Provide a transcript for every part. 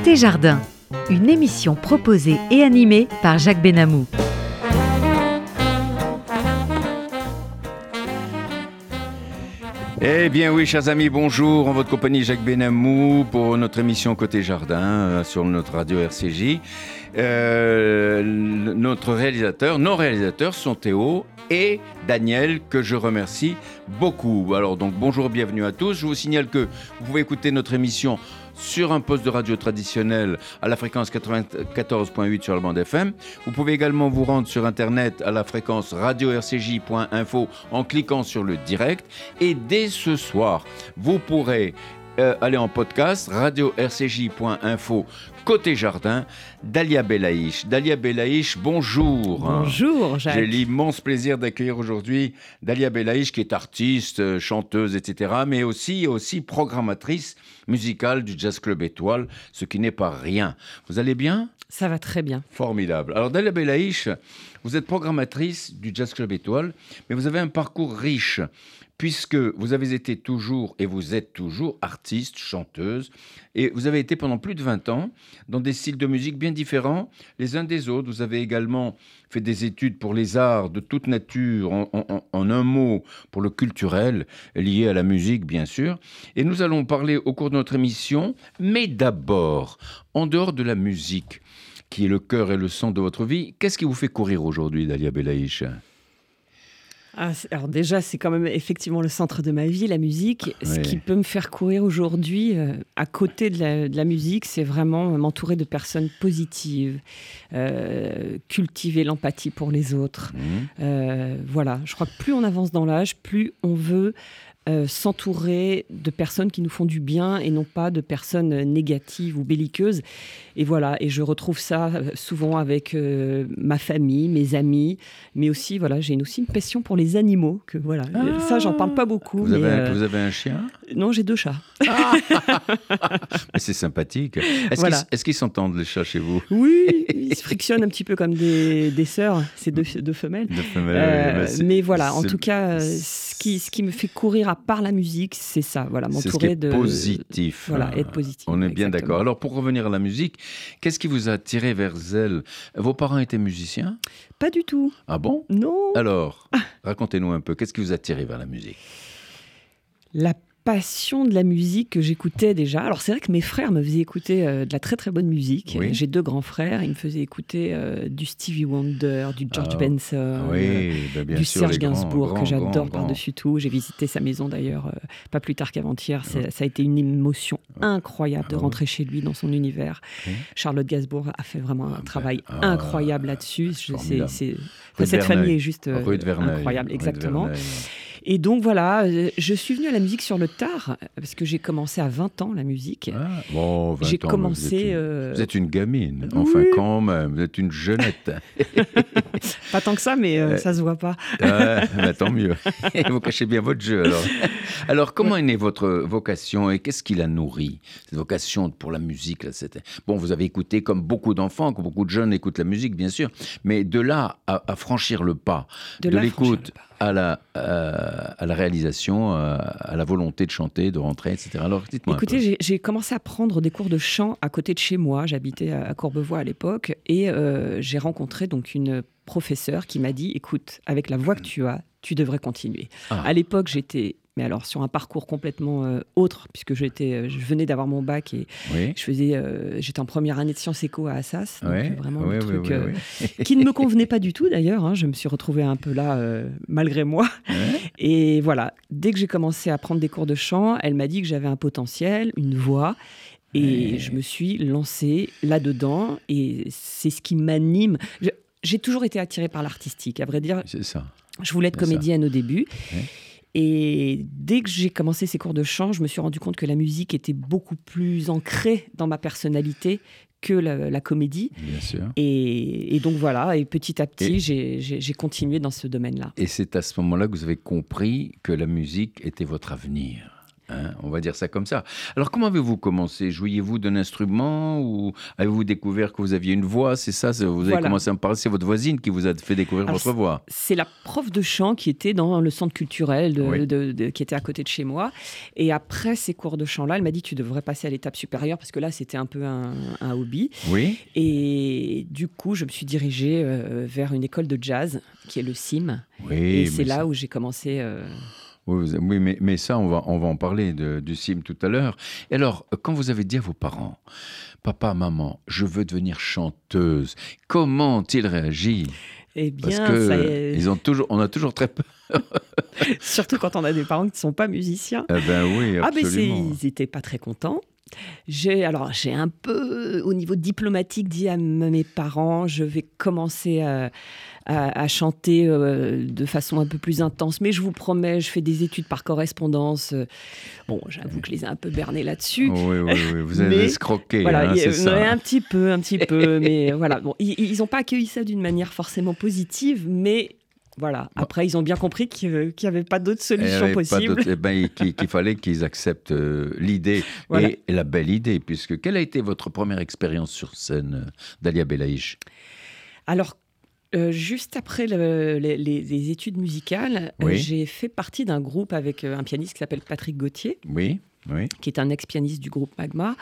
Côté Jardin, une émission proposée et animée par Jacques Benamou. Eh bien oui, chers amis, bonjour. En votre compagnie, Jacques Benamou pour notre émission Côté Jardin euh, sur notre radio RCJ. Euh, notre réalisateur, nos réalisateurs sont Théo et Daniel, que je remercie beaucoup. Alors donc bonjour, bienvenue à tous. Je vous signale que vous pouvez écouter notre émission sur un poste de radio traditionnel à la fréquence 94.8 sur la bande FM. Vous pouvez également vous rendre sur Internet à la fréquence radio-rcj.info en cliquant sur le direct. Et dès ce soir, vous pourrez euh, aller en podcast radio-rcj.info côté jardin Dalia Belaïch. Dalia Belaïch, bonjour. Bonjour Jacques. J'ai l'immense plaisir d'accueillir aujourd'hui Dalia Belaïch qui est artiste, euh, chanteuse, etc. mais aussi, aussi programmatrice musicale du Jazz Club Étoile, ce qui n'est pas rien. Vous allez bien? Ça va très bien. Formidable. Alors Dalia Belaïch, vous êtes programmatrice du Jazz Club Étoile, mais vous avez un parcours riche puisque vous avez été toujours et vous êtes toujours artiste, chanteuse, et vous avez été pendant plus de 20 ans dans des styles de musique bien différents les uns des autres. Vous avez également fait des études pour les arts de toute nature, en, un mot, pour le culturel, lié à la musique bien sûr. Et nous allons parler au cours de notre émission, mais d'abord, en dehors de la musique, qui est le cœur et le sang de votre vie, qu'est-ce qui vous fait courir aujourd'hui, Dalia Belaïch? Ah, alors déjà, c'est quand même effectivement le centre de ma vie, la musique. Ce qui peut me faire courir aujourd'hui, euh, à côté de la, musique, c'est vraiment m'entourer de personnes positives, euh, cultiver l'empathie pour les autres. Mmh. Euh, voilà, je crois que plus on avance dans l'âge, plus on veut euh, s'entourer de personnes qui nous font du bien et non pas de personnes négatives ou belliqueuses. Et voilà, et je retrouve ça euh, souvent avec euh, ma famille, mes amis, mais aussi, voilà, j'ai aussi une passion pour les animaux. Que voilà, ça, j'en parle pas beaucoup. Vous, avez, vous avez un chien? Non, j'ai deux chats. c'est sympathique. Est-ce qu'ils s'entendent, les chats, chez vous? Oui, ils se frictionnent un petit peu comme des, des sœurs, c'est deux, deux, femelles. femelles mais voilà, en tout cas, ce qui, ce qui me fait courir à part la musique, c'est ça. Voilà, m'entourer de. positif. Voilà, être positif. On est bien d'accord. Alors, pour revenir à la musique, qu'est-ce qui vous a attiré vers elle? Vos parents étaient musiciens? Pas du tout. Ah bon? Non. Alors, racontez-nous un peu. Qu'est-ce qui vous a attiré vers la musique? La passion de la musique que j'écoutais déjà. Alors c'est vrai que mes frères me faisaient écouter euh, de la très très bonne musique. J'ai deux grands frères, ils me faisaient écouter euh, du Stevie Wonder, du George ah, Benson, bah, du Serge Gainsbourg que j'adore par-dessus tout. J'ai visité sa maison d'ailleurs euh, pas plus tard qu'avant-hier. Ça a été une émotion incroyable de ah rentrer chez lui dans son univers. Charlotte Gainsbourg a fait vraiment un ah, travail ben, incroyable là-dessus. cette famille est juste incroyable, exactement. Et donc voilà, euh, je suis venue à la musique sur le tard, parce que j'ai commencé à 20 ans la musique. Ah, bon, 20 j'ai commencé. Vous êtes, une, euh, vous êtes, une, gamine, enfin quand même, vous êtes une jeunette. pas tant que ça, mais euh, ça se voit pas. bah, tant mieux. vous cachez bien votre jeu alors. Alors comment est née votre vocation et qu'est-ce qui la nourrit Cette vocation pour la musique, là, c'était. Bon, vous avez écouté comme beaucoup d'enfants, comme beaucoup de jeunes écoutent la musique, bien sûr, mais de là à, franchir le pas, de, l'écoute à la, euh, à la réalisation, euh, à la volonté de chanter, de rentrer, etc. Alors, dites-moi. Écoutez, j'ai commencé à prendre des cours de chant à côté de chez moi. J'habitais à Courbevoie à l'époque et euh, j'ai rencontré donc une professeure qui m'a dit "Écoute, avec la voix que tu as, tu devrais continuer." Ah. À l'époque, j'étais mais alors sur un parcours complètement euh, autre, puisque j'étais, euh, je venais d'avoir mon bac et je faisais, euh, j'étais en première année de sciences éco à Assas, donc vraiment un truc qui ne me convenait pas du tout d'ailleurs. Hein. je me suis retrouvée un peu là malgré moi. Et voilà, dès que j'ai commencé à prendre des cours de chant, elle m'a dit que j'avais un potentiel, une voix. Et je me suis lancée là-dedans et c'est ce qui m'anime. J'ai toujours été attirée par l'artistique, à vrai dire. C'est ça. Je voulais être comédienne au début. Et dès que j'ai commencé ces cours de chant, je me suis rendu compte que la musique était beaucoup plus ancrée dans ma personnalité que la, comédie. Bien sûr. Et, donc voilà, et petit à petit, j'ai continué dans ce domaine-là. Et c'est à ce moment-là que vous avez compris que la musique était votre avenir. Hein, on va dire ça comme ça. Alors, comment avez-vous commencé? Jouiez-vous d'un instrument ou avez-vous découvert que vous aviez une voix? C'est ça Vous avez commencé à me parler, c'est votre voisine qui vous a fait découvrir votre voix C'est la prof de chant qui était dans le centre culturel de, qui était à côté de chez moi. Et après ces cours de chant-là, elle m'a dit Tu devrais passer à l'étape supérieure parce que là, c'était un peu un, hobby. Oui. Et du coup, je me suis dirigée euh, vers une école de jazz qui est le CIM. Oui, et c'est là où j'ai commencé. Euh, oui, mais, mais, ça, on va, on va en parler de, du CIM tout à l'heure. Et alors, quand vous avez dit à vos parents, papa, maman, je veux devenir chanteuse, comment ont-ils réagi eh bien, Parce que ils ont toujours, on a toujours très peur. Surtout quand on a des parents qui ne sont pas musiciens. Eh ben oui, absolument. Ah, mais ils n'étaient pas très contents. J'ai alors j'ai un peu au niveau diplomatique dit à mes parents je vais commencer à, à, chanter euh, de façon un peu plus intense. Mais je vous promets, je fais des études par correspondance. Bon, j'avoue que je les ai un peu bernés là-dessus. oui, oui, oui, vous avez escroqué. Voilà, hein, c'est ça. un petit peu, un petit peu. mais voilà, bon, ils n'ont pas accueilli ça d'une manière forcément positive, mais voilà. Après, ils ont bien compris qu'il n'y avait pas d'autre solution possible. Eh ben, qu'il fallait qu'ils acceptent euh, l'idée et, la belle idée, puisque quelle a été votre première expérience sur scène, euh, Dalia Belaïch? Alors, euh, juste après les, études musicales, euh, j'ai fait partie d'un groupe avec euh, un pianiste qui s'appelle Patrick Gauthier. Oui. qui est un ex-pianiste du groupe Magma.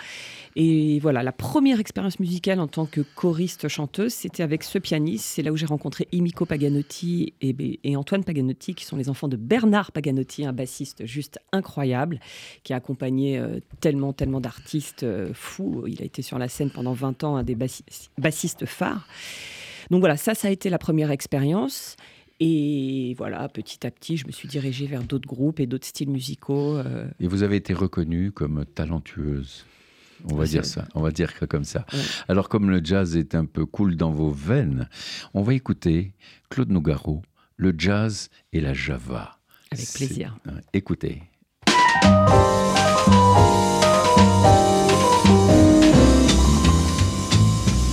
Et voilà, la première expérience musicale en tant que choriste-chanteuse, c'était avec ce pianiste. C'est là où j'ai rencontré Imiko Paganotti et, Antoine Paganotti, qui sont les enfants de Bernard Paganotti, un bassiste juste incroyable, qui a accompagné tellement, tellement d'artistes fous. Il a été sur la scène pendant 20 ans, un des bassistes phares. Donc voilà, ça, ça a été la première expérience. Et voilà, petit à petit, je me suis dirigée vers d'autres groupes et d'autres styles musicaux. Euh. Et vous avez été reconnue comme talentueuse. On va dire ça, on va dire comme ça. Alors comme le jazz est un peu cool dans vos veines, on va écouter Claude Nougaro, le jazz et la java. Avec plaisir. Écoutez.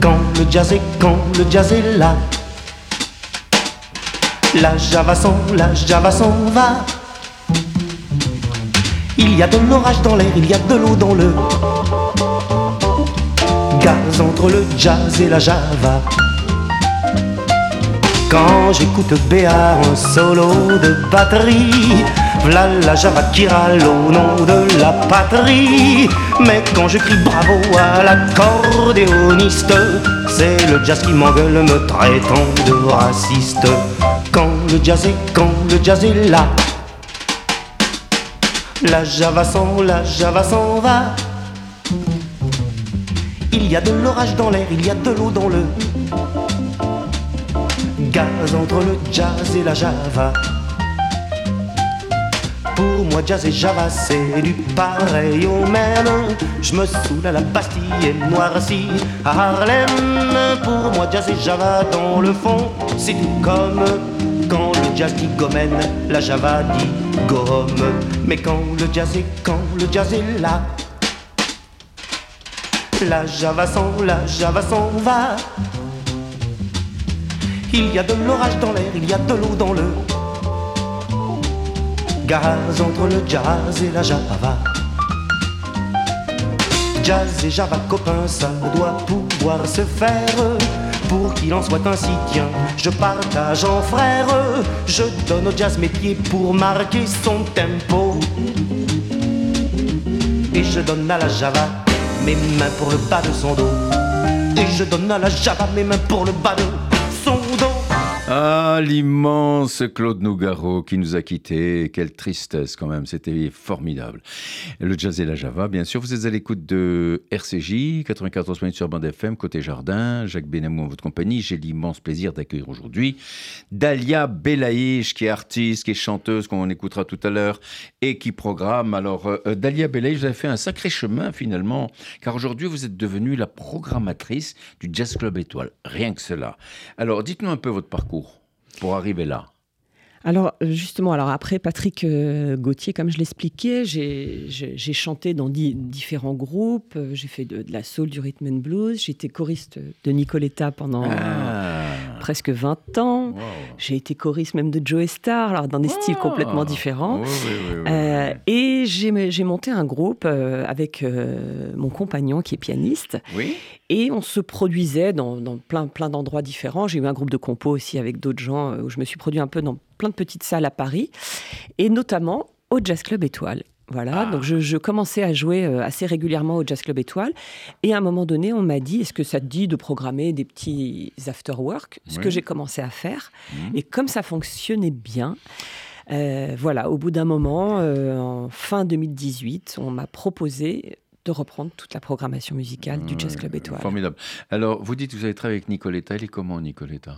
Quand le jazz est, quand le jazz est là, la java s'en, la java s'en va. Il y a de l'orage dans l'air, il y a de l'eau dans le gaz entre le jazz et la java. Quand j'écoute Béar, un solo de batterie, V'là la java qui râle au nom de la patrie. Mais quand je crie bravo à l'accordéoniste, c'est le jazz qui m'engueule me traitant de raciste. Quand le jazz est, quand le jazz est là, la java s'en, la java s'en va. Il y a de l'orage dans l'air, il y a de l'eau dans le gaz entre le jazz et la java. Pour moi, jazz et java, c'est du pareil au même. Je me saoule à la Bastille et noirci à Harlem. Pour moi, jazz et java, dans le fond, c'est tout comme quand le jazz dit gomène, la java dit gomme. Mais quand le jazz est, quand le jazz est là, la java s'en, la java s'en va. Il y a de l'orage dans l'air, il y a de l'eau dans le gaz entre le jazz et la java. Jazz et java copains, ça doit pouvoir se faire. Pour qu'il en soit ainsi, tiens, je partage en frère. Je donne au jazz mes pieds pour marquer son tempo. Et je donne à la java mes mains pour le bas de son dos. Et je donne à la java mes mains pour le bas de. Ah, l'immense Claude Nougaro qui nous a quittés. Quelle tristesse quand même, c'était formidable. Le jazz et la java, bien sûr. Vous êtes à l'écoute de RCJ, 94 minutes sur bande FM, côté jardin. Jacques Benamou en votre compagnie. J'ai l'immense plaisir d'accueillir aujourd'hui Dalia Belaïch, qui est artiste, qui est chanteuse, qu'on écoutera tout à l'heure, et qui programme. Alors, euh, Dalia Belaïch, vous avez fait un sacré chemin finalement, car aujourd'hui vous êtes devenue la programmatrice du Jazz Club Étoile. Rien que cela. Alors, dites-nous un peu votre parcours pour arriver là. Alors justement, alors après Patrick euh, Gauthier, comme je l'expliquais, j'ai chanté dans différents groupes, euh, j'ai fait de, la soul, du rhythm and blues, j'étais choriste de Nicoletta pendant ah. Presque 20 ans, j'ai été choriste même de Joe Star, alors dans des ah. styles complètement différents, euh, et j'ai monté un groupe avec mon compagnon qui est pianiste, et on se produisait dans, dans plein, plein d'endroits différents. J'ai eu un groupe de compos aussi avec d'autres gens où je me suis produit un peu dans plein de petites salles à Paris, et notamment au Jazz Club Étoile. Voilà, ah. donc je, commençais à jouer euh, assez régulièrement au Jazz Club Étoile. Et à un moment donné, on m'a dit Est-ce que ça te dit de programmer des petits after-work Ce que j'ai commencé à faire. Mmh. Et comme ça fonctionnait bien, euh, voilà, au bout d'un moment, euh, en fin 2018, on m'a proposé de reprendre toute la programmation musicale du Jazz Club Étoile. Formidable. Alors, vous dites que vous avez travaillé avec Nicoletta. Elle est comment, Nicoletta?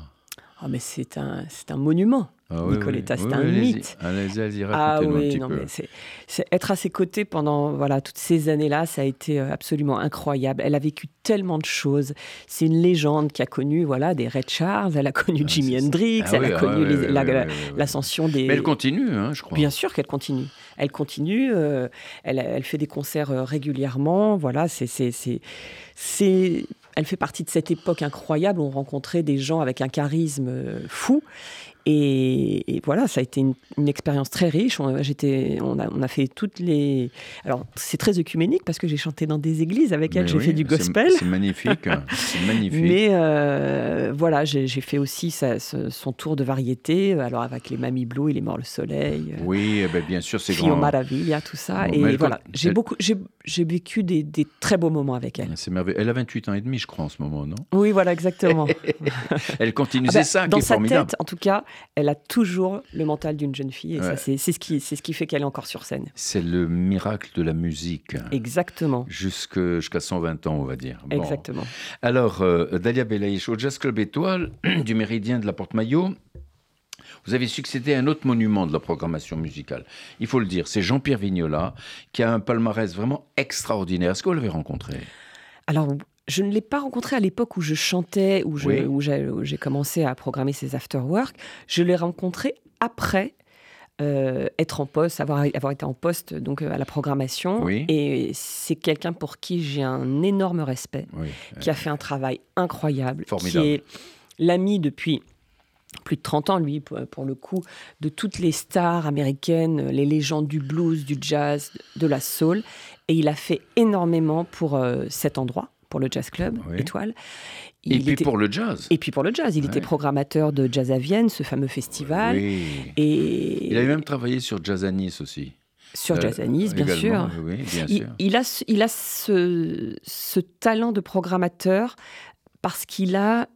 Oh, mais c'est un, c'est un monument. Ah Nicoletta, c'est un mythe. Allez-y, allez-y, ah oui, un non, peu. Mais être à ses côtés pendant voilà toutes ces années-là, ça a été euh, absolument incroyable. Elle a vécu tellement de choses. C'est une légende qui a connu voilà des Red Charles, elle a connu ah, Jimi Hendrix, elle a connu l'ascension des. Mais elle continue, hein, je crois. Bien sûr qu'elle continue. Elle continue. Euh, elle, elle, fait des concerts euh, régulièrement. Voilà, c'est elle fait partie de cette époque incroyable où on rencontrait des gens avec un charisme fou et, voilà, ça a été une, expérience très riche. On, j'étais, on, a, on a fait toutes les. Alors, c'est très œcuménique parce que j'ai chanté dans des églises avec elle, j'ai fait du gospel. C'est, magnifique, c'est magnifique. Mais euh, voilà, j'ai, fait aussi son tour de variété, alors avec les Mamie Blue et les Morts le Soleil. Euh, oui, eh ben, bien sûr, c'est grand. Maravilla, tout ça. et voilà, j'ai, beaucoup, j'ai, vécu des, des, très beaux moments avec elle. C'est merveilleux. Elle a 28 ans et demi, je crois, en ce moment, non? Oui, voilà, exactement. elle continue, ah c'est ben, ça qui est formidable. Dans sa tête, en tout cas, elle a toujours le mental d'une jeune fille. Et ça, c'est ce, qui, ce qui fait qu'elle est encore sur scène. C'est le miracle de la musique. Exactement. Jusqu'à 120 ans, on va dire. Exactement. Alors, euh, Dalia Belaïch, au Jazz Club Étoile du Méridien de la Porte-Maillot, vous avez succédé à un autre monument de la programmation musicale. Il faut le dire, c'est Jean-Pierre Vignola, qui a un palmarès vraiment extraordinaire. Est-ce que vous l'avez rencontré? Alors, je ne l'ai pas rencontré à l'époque où je chantais, où, j'ai commencé à programmer ces after-work. Je l'ai rencontré après euh, être en poste, avoir, avoir été en poste donc euh, à la programmation. Et c'est quelqu'un pour qui j'ai un énorme respect, qui a fait un travail incroyable, qui est l'ami depuis plus de 30 ans, lui, pour, le coup, de toutes les stars américaines, les légendes du blues, du jazz, de la soul. Et il a fait énormément pour euh, cet endroit pour le Jazz Club, Étoile. et puis pour le jazz. Et puis pour le jazz. Il était programmateur de Jazz à Vienne, ce fameux festival. Et... Il avait même travaillé sur Jazz à Nice aussi. Sur Jazz à Nice, bien sûr. Oui, bien sûr. Il, a, il a ce, ce talent de programmateur parce qu'il a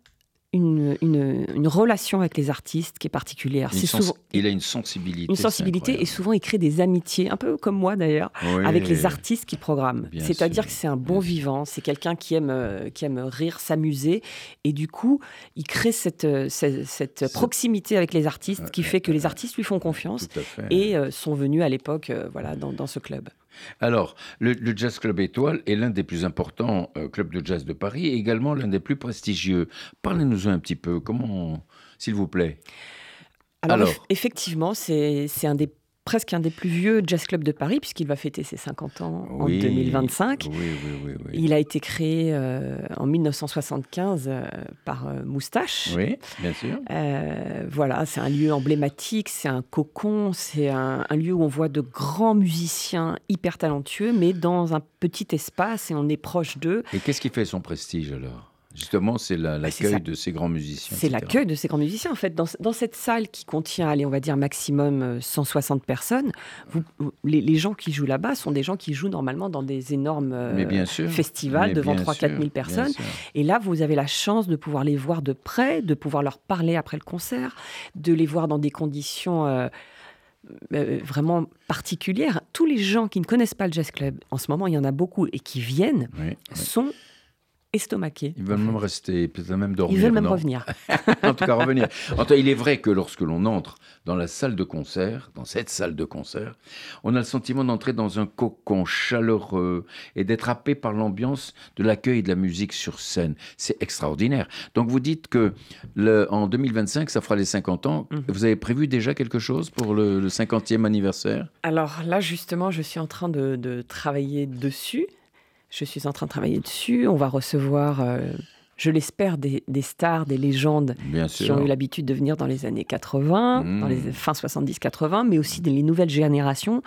une, une, relation avec les artistes qui est particulière. C'est souvent, il a une sensibilité. Une sensibilité et souvent il crée des amitiés, un peu comme moi d'ailleurs, avec les artistes qu'il programme. C'est-à-dire que c'est un bon vivant, c'est quelqu'un qui aime, euh, qui aime rire, s'amuser et du coup il crée cette, euh, cette, proximité avec les artistes qui fait que les artistes lui font confiance et euh, sont venus à l'époque voilà, dans, dans ce club. Alors, le, Jazz Club Étoile est l'un des plus importants euh, clubs de jazz de Paris et également l'un des plus prestigieux. Parlez-nous un petit peu, comment, s'il vous plaît? Alors, effectivement, c'est un des presque un des plus vieux jazz clubs de Paris, puisqu'il va fêter ses 50 ans en 2025. il a été créé euh, en 1975 euh, par euh, Moustache. Oui, bien sûr. voilà, c'est un lieu emblématique, c'est un cocon, c'est un, lieu où on voit de grands musiciens hyper talentueux, mais dans un petit espace et on est proche d'eux. Et qu'est-ce qui fait son prestige alors? Justement, c'est l'accueil de ces grands musiciens. C'est l'accueil de ces grands musiciens. En fait, dans, dans, cette salle qui contient, allez, on va dire maximum 160 personnes, vous, les, les, gens qui jouent là-bas sont des gens qui jouent normalement dans des énormes festivals devant 3-4 000 personnes. Et là, vous avez la chance de pouvoir les voir de près, de pouvoir leur parler après le concert, de les voir dans des conditions euh, euh, vraiment particulières. Tous les gens qui ne connaissent pas le jazz club, en ce moment, il y en a beaucoup et qui viennent, sont estomaqués. Ils veulent même rester, peut-être même dormir. Ils veulent même revenir. en tout cas, revenir. En tout cas, il est vrai que lorsque l'on entre dans la salle de concert, dans cette salle de concert, on a le sentiment d'entrer dans un cocon chaleureux et d'être happé par l'ambiance de l'accueil et de la musique sur scène. C'est extraordinaire. Donc vous dites que le, en 2025, ça fera les 50 ans. Mhm. Vous avez prévu déjà quelque chose pour le, 50e anniversaire? Alors là, justement, je suis en train de, de travailler dessus. Je suis en train de travailler dessus. On va recevoir, euh, je l'espère, des, stars, des légendes qui ont eu l'habitude de venir dans les années 80, dans les mmh. fins 70-80, mais aussi des les nouvelles générations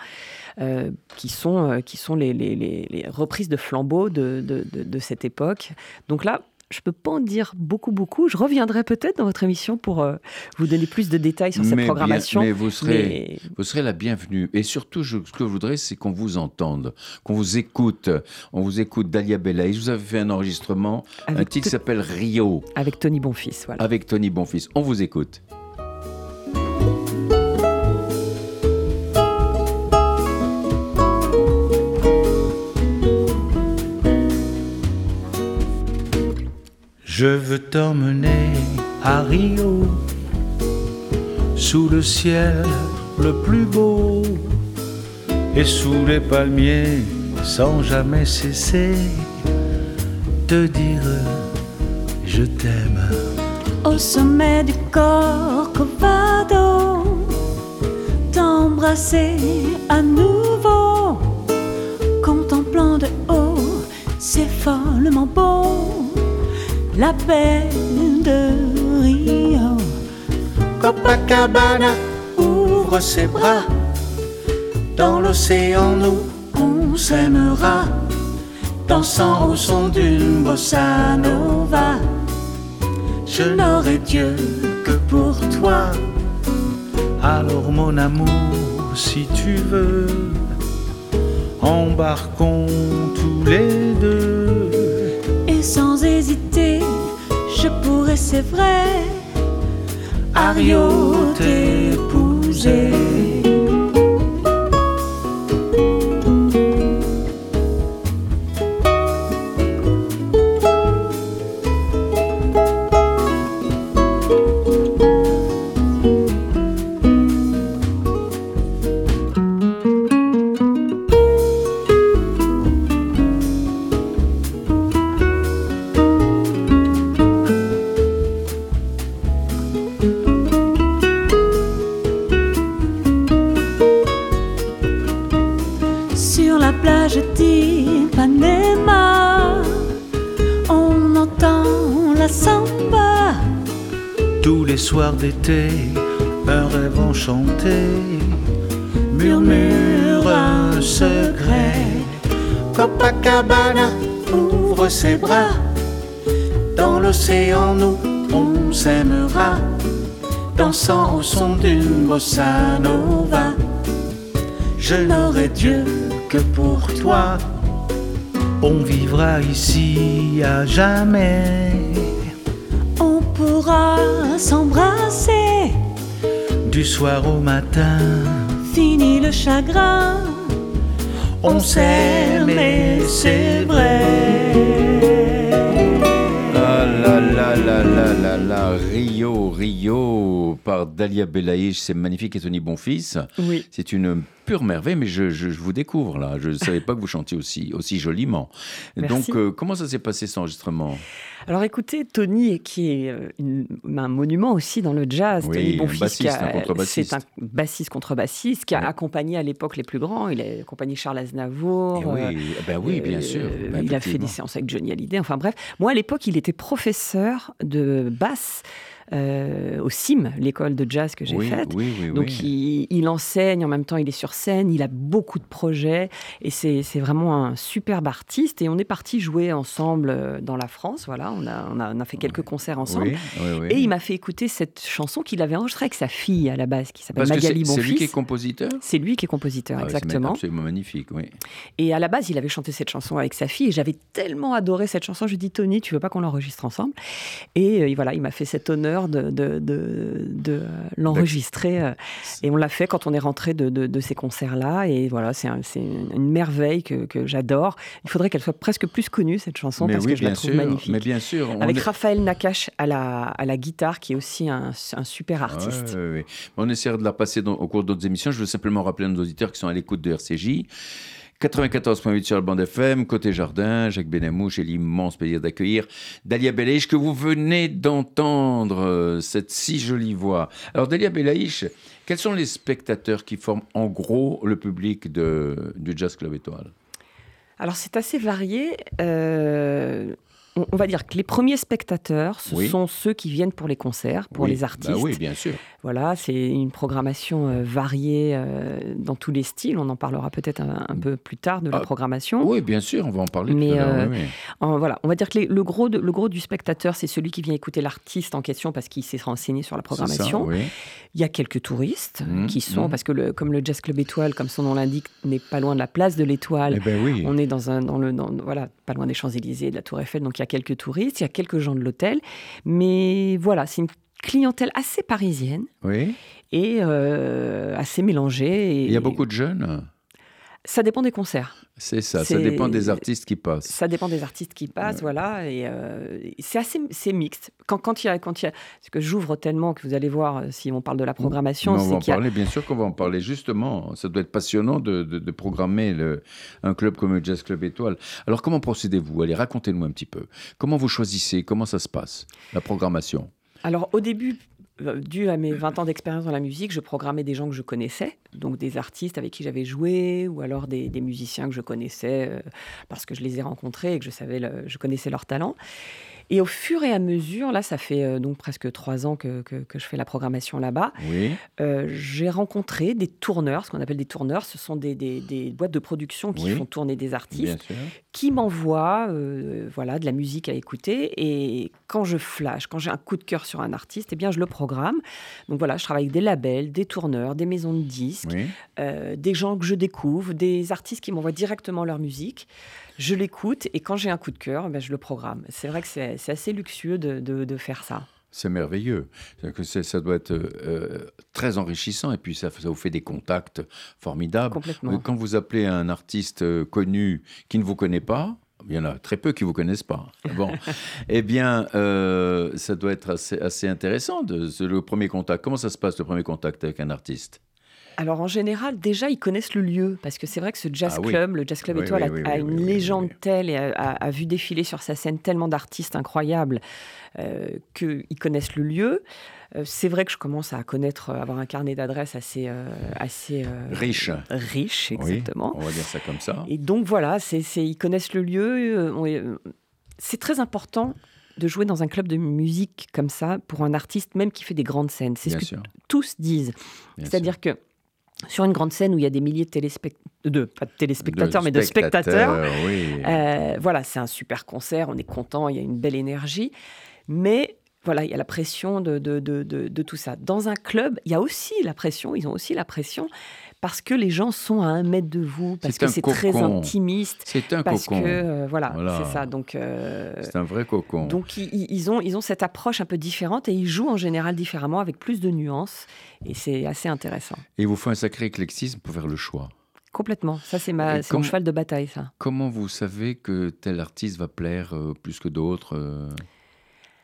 euh, qui sont, euh, qui sont les, les, les, reprises de flambeaux de, de, de cette époque. Donc là, je ne peux pas en dire beaucoup, beaucoup. Je reviendrai peut-être dans votre émission pour euh, vous donner plus de détails sur cette programmation. mais vous serez, vous serez la bienvenue. Et surtout, ce que je voudrais, c'est qu'on vous entende, qu'on vous écoute. On vous écoute Dalia Belaïs. Vous avez fait un enregistrement, un titre qui s'appelle Rio. Avec Tony Bonfils, voilà. Avec Tony Bonfils. On vous écoute. Je veux t'emmener à Rio, sous le ciel le plus beau, et sous les palmiers, sans jamais cesser de dire je t'aime. Au sommet du Corcovado, t'embrasser à nouveau, contemplant de haut, c'est follement beau la paix de Rio. Copacabana ouvre ses bras. Dans l'océan, nous, on s'aimera. Dansant au son d'une bossa nova. Je n'aurai Dieu que pour toi. Alors, mon amour, si tu veux, embarquons tous les deux. C'est vrai, à Rio Copacabana ouvre ses bras, dans l'océan nous on s'aimera, dansant au son d'une bossa nova. Je n'aurai Dieu que pour toi, on vivra ici à jamais s'embrasser. Du soir au matin, fini le chagrin. On s'aime et c'est vrai. Ah là là là là là là, Rio, Rio, par Dalia Belaïch, c'est magnifique et Tony Bonfils. Oui. C'est une pure merveille, mais je, je, vous découvre là. Je ne savais pas que vous chantiez aussi, aussi joliment. Donc, euh, comment ça s'est passé cet enregistrement? Alors écoutez, Tony, qui est euh, un monument aussi dans le jazz, oui, Tony c'est un bassiste contrebassiste qui a accompagné à l'époque les plus grands. Il a accompagné Charles Aznavour. Oui, euh, eh ben oui bien sûr. Ben, il a fait des séances avec Johnny Hallyday. Enfin bref, moi à l'époque, il était professeur de basse euh, au CIM, l'école de jazz que j'ai oui, faite. oui, oui, Donc oui. il, il enseigne, en même temps il est sur scène, il a beaucoup de projets et c'est vraiment un superbe artiste. Et on est parti jouer ensemble euh, dans la France, voilà, on a, on a, on a fait quelques concerts ensemble. Oui, oui, oui. Et il m'a fait écouter cette chanson qu'il avait enregistrée avec sa fille à la base, qui s'appelle Parce que c'est Magali lui qui est Bonfils. compositeur C'est lui qui est compositeur, Ah ouais, c'est exactement. absolument magnifique, oui. Et à la base, il avait chanté cette chanson avec sa fille et j'avais tellement adoré cette chanson. Je lui ai dit, Tony, tu veux pas qu'on l'enregistre ensemble? Et euh, voilà, il m'a fait cet honneur de, de, de, de, l'enregistrer. euh, Et on l'a fait quand on est rentré de, ces concerts-là. Et voilà, c'est un- c'est une merveille que, que j'adore. Il faudrait qu'elle soit presque plus connue, cette chanson, mais parce que je la trouve sûr. magnifique. Mais bien sûr. on Avec est- Raphaël Nakache à la, à la guitare, qui est aussi un, un super artiste. Ouais, ouais, ouais. On essaiera de la passer dans- au cours d'autres émissions. Je veux simplement rappeler à nos auditeurs qui sont à l'écoute de RCJ. 94.8 sur le bande FM, côté jardin, Jacques Benamou, j'ai l'immense plaisir d'accueillir Dalia Belaïch que vous venez d'entendre, euh, cette si jolie voix. Alors Dalia Belaïch, quels sont les spectateurs qui forment en gros le public de, du Jazz Club Étoile? Alors c'est assez varié. Euh, on, on va dire que les premiers spectateurs, ce Oui. sont ceux qui viennent pour les concerts, pour Oui, les bah artistes. oui, bien sûr. Voilà, c'est une programmation euh, variée euh, dans tous les styles. On en parlera peut-être un, un peu plus tard de la Ah, programmation. Oui, bien sûr, on va en parler Mais, tout à euh, oui. En- voilà, on va dire que les- le, gros de- le gros du spectateur, c'est celui qui vient écouter l'artiste en question parce qu'il s'est renseigné sur la ça, programmation. Il y a quelques touristes Mhm, qui sont, mhm. parce que le- comme le Jazz Club Étoile, comme son nom l'indique, n'est pas loin de la place de l'Étoile. Eh ben oui. On est dans un, dans le, dans- voilà, pas loin des Champs-Élysées, de la Tour Eiffel, donc il y a quelques touristes, il y a quelques gens de l'hôtel, mais voilà, c'est une clientèle assez parisienne Oui. et euh, assez mélangée. et- Il y a beaucoup de jeunes? Ça dépend des concerts, C'est ça, ça dépend des artistes qui passent. ça dépend des artistes qui passent, voilà, et euh, c'est assez, c'est mixte. Quand, quand il y a, quand il y a, parce que j'ouvre tellement que vous allez voir euh, si on parle de la programmation, on va en a parler, bien sûr qu'on va en parler justement. Ça doit être passionnant de, de- de programmer le- un club comme le Jazz Club Étoile. Alors comment procédez-vous? Allez, racontez-nous un petit peu. Comment vous choisissez? Comment ça se passe La programmation? Alors au début, dû à mes 20 ans d'expérience dans la musique, je programmais des gens que je connaissais, donc des artistes avec qui j'avais joué, ou alors des, musiciens que je connaissais euh, parce que je les ai rencontrés et que je savais, je connaissais leur talent. Et au fur et à mesure, là, ça fait euh, donc presque trois ans que, que- que je fais la programmation là-bas. Oui. euh, j'ai rencontré des tourneurs, ce qu'on appelle des tourneurs, ce sont des, des- des boîtes de production qui Oui. font tourner des artistes qui m'envoie euh, voilà, de la musique à écouter. Et quand je flash, quand j'ai un coup de cœur sur un artiste, eh bien, je le programme. Donc voilà, je travaille avec des labels, des tourneurs, des maisons de disques, Oui. des gens que je découvre, des artistes qui m'envoient directement leur musique. Je l'écoute et quand j'ai un coup de cœur, ben, je le programme. C'est vrai que c'est assez luxueux de, de- de faire ça. C'est merveilleux. Que ça doit être euh, très enrichissant et puis ça, ça vous fait des contacts formidables. Complètement. Quand vous appelez un artiste euh, connu qui ne vous connaît pas, il y en a très peu qui vous connaissent pas. Bon, eh bien, euh, ça doit être assez, assez intéressant de, le premier contact. Comment ça se passe le premier contact avec un artiste? Alors en général, déjà, ils connaissent le lieu, parce que c'est vrai que ce jazz Ah oui. club, le jazz club Oui, étoile, oui, a, une légende telle et a, a- a vu défiler sur sa scène tellement d'artistes incroyables euh, qu'ils connaissent le lieu. Euh, c'est vrai que je commence à connaître, à avoir un carnet d'adresses assez, euh, assez euh, Riche. riche, exactement. on va dire ça comme ça. Et donc voilà, c'est, c'est- ils connaissent le lieu. euh, euh, c'est très important de jouer dans un club de musique comme ça pour un artiste, même qui fait des grandes scènes. C'est ce que sûr. tous disent. bien C'est-à-dire que sur une grande scène où il y a des milliers de téléspectateurs, de, pas de téléspectateurs, mais de spectateurs, Oui. euh, voilà, c'est un super concert, on est content, il y a une belle énergie. Mais voilà, il y a la pression de, de, de, de- de tout ça. Dans un club, il y a aussi la pression, ils ont aussi la pression, parce que les gens sont à un mètre de vous, parce que c'est très intimiste, c'est un parce cocon. que, euh, voilà, Voilà. c'est ça. Donc, euh, C'est un vrai cocon. donc ils, ont, ils ont cette approche un peu différente et ils jouent en général différemment, avec plus de nuances, et c'est assez intéressant. Et il vous faut un sacré éclectisme pour faire le choix. Complètement. Ça, c'est ma, mon cheval de bataille, ça. Comment vous savez que tel artiste va plaire euh, plus que d'autres euh?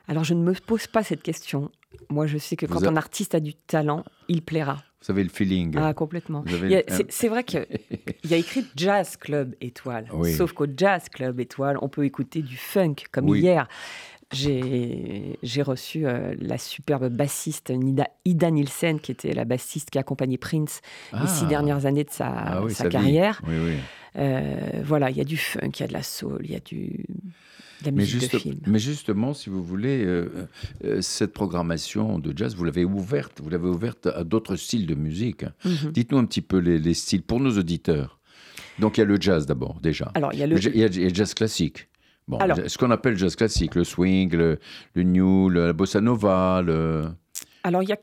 Alors, je ne me pose pas cette question. Moi, je sais que Vous quand a- un artiste a du talent, il plaira. Vous avez le feeling. Ah, complètement. Avez C'est vrai qu'il y a écrit Jazz Club Étoile. Oui. Sauf qu'au Jazz Club Étoile, on peut écouter du funk, comme Oui. hier. J'ai reçu euh, la superbe bassiste Nida, Ida Nielsen, qui était la bassiste qui a accompagné Prince les six Ah. dernières années de sa, Ah oui, sa carrière. Oui, oui. Euh, voilà, il y a du funk, il y a de la soul, il y a du... la Mais, musique juste- de film. mais justement, si vous voulez, euh, euh, cette programmation de jazz, vous l'avez ouverte, vous l'avez ouverte à d'autres styles de musique. Mhm. Dites-nous un petit peu les, les styles pour nos auditeurs. Donc il y a le jazz d'abord, déjà. Alors, il y a Le le, ja- Il y a il y a le jazz classique. Bon, Alors- ce qu'on appelle jazz classique, le swing, le, le new, le- la bossa nova, le... alors, il y a,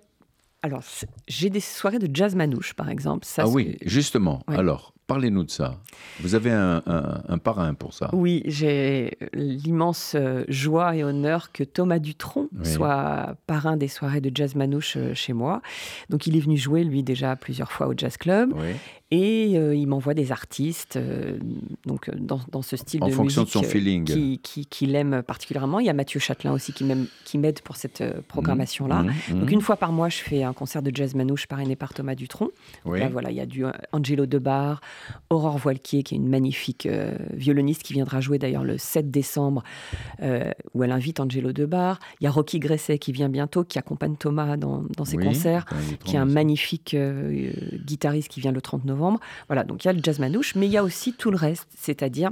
alors, j'ai des soirées de jazz manouche, par exemple. Ça, ah oui, justement. Ouais. Alors, parlez-nous de ça. Vous avez un, un- un parrain pour ça. Oui, j'ai l'immense euh, joie et honneur que Thomas Dutronc Oui. soit parrain des soirées de jazz manouche euh, chez moi. Donc, il est venu jouer, lui, déjà plusieurs fois au Jazz Club. Oui. Et euh, il m'envoie des artistes euh, donc, dans, dans ce style En de fonction de musique son euh, feeling. qui, qui, qu'il aime particulièrement. Il y a Mathieu Châtelain aussi qui m'aide pour cette euh, programmation-là. Mhm, mhm. Donc une fois par mois, je fais un concert de jazz manouche parrainé par Thomas Dutronc. Oui. Là, voilà, il y a du Angelo Debar, Aurore Voilquier, qui est une magnifique euh, violoniste qui viendra jouer d'ailleurs le 7 décembre, euh, où elle invite Angelo Debar. Il y a Rocky Gresset qui vient bientôt, qui accompagne Thomas dans, dans ses Oui, concerts, qui est un magnifique euh, guitariste qui vient le 30 novembre. Voilà, donc il y a le jazz manouche, mais il y a aussi tout le reste, c'est-à-dire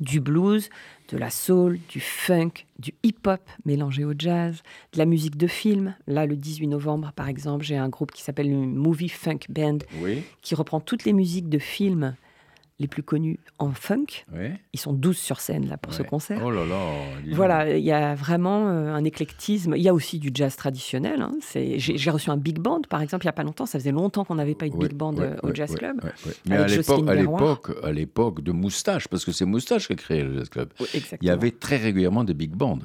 du blues, de la soul, du funk, du hip-hop mélangé au jazz, de la musique de film. Là, le 18 novembre, par exemple, j'ai un groupe qui s'appelle le Movie Funk Band Oui, qui reprend toutes les musiques de films les plus connues en funk. Ils sont 12 sur scène là pour ce concert. Oh là là. Voilà, il y a vraiment euh, un éclectisme. Il y a aussi du jazz traditionnel. hein. J'ai reçu un big band, par exemple, il n'y a pas longtemps. Ça faisait longtemps qu'on n'avait pas eu de big band ouais, euh, au Jazz Club. Mais à l'époque, à l'époque, de Moustache, parce que c'est Moustache qui a créé le Jazz Club. Il y avait très régulièrement des big bands.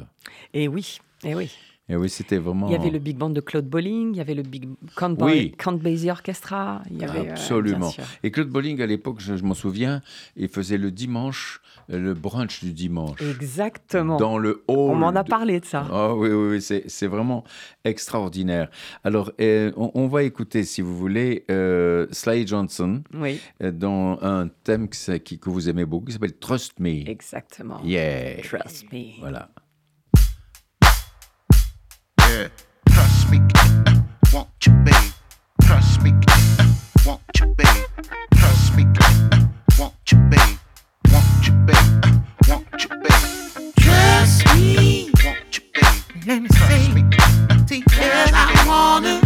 Et oui, et oui. Et oui, c'était vraiment. Il y avait le big band de Claude Bolling, il y avait le big Count, Oui. Count Basie Orchestra. Il y avait, euh, Absolument. Et Claude Bolling, à l'époque, je, je m'en souviens, il faisait le dimanche, euh, le brunch du dimanche. Exactement. Dans le hall. On m'en a parlé de ça. Ah oui, oui, oui, c'est, vraiment extraordinaire. Alors, euh, on, on va écouter, si vous voulez, euh, Sly Johnson Oui, dans un thème que, que vous aimez beaucoup, qui s'appelle Trust Me. exactement. Yeah. Trust me. Voilà. Yeah, trust me, uh, won't you, babe? Trust me, uh, won't you, babe? Trust me, uh, won't you, babe? Won't you, babe? Uh, won't you, babe? Trust me, Won't you, babe? let me Trust say, me, uh, see, yes, I wanna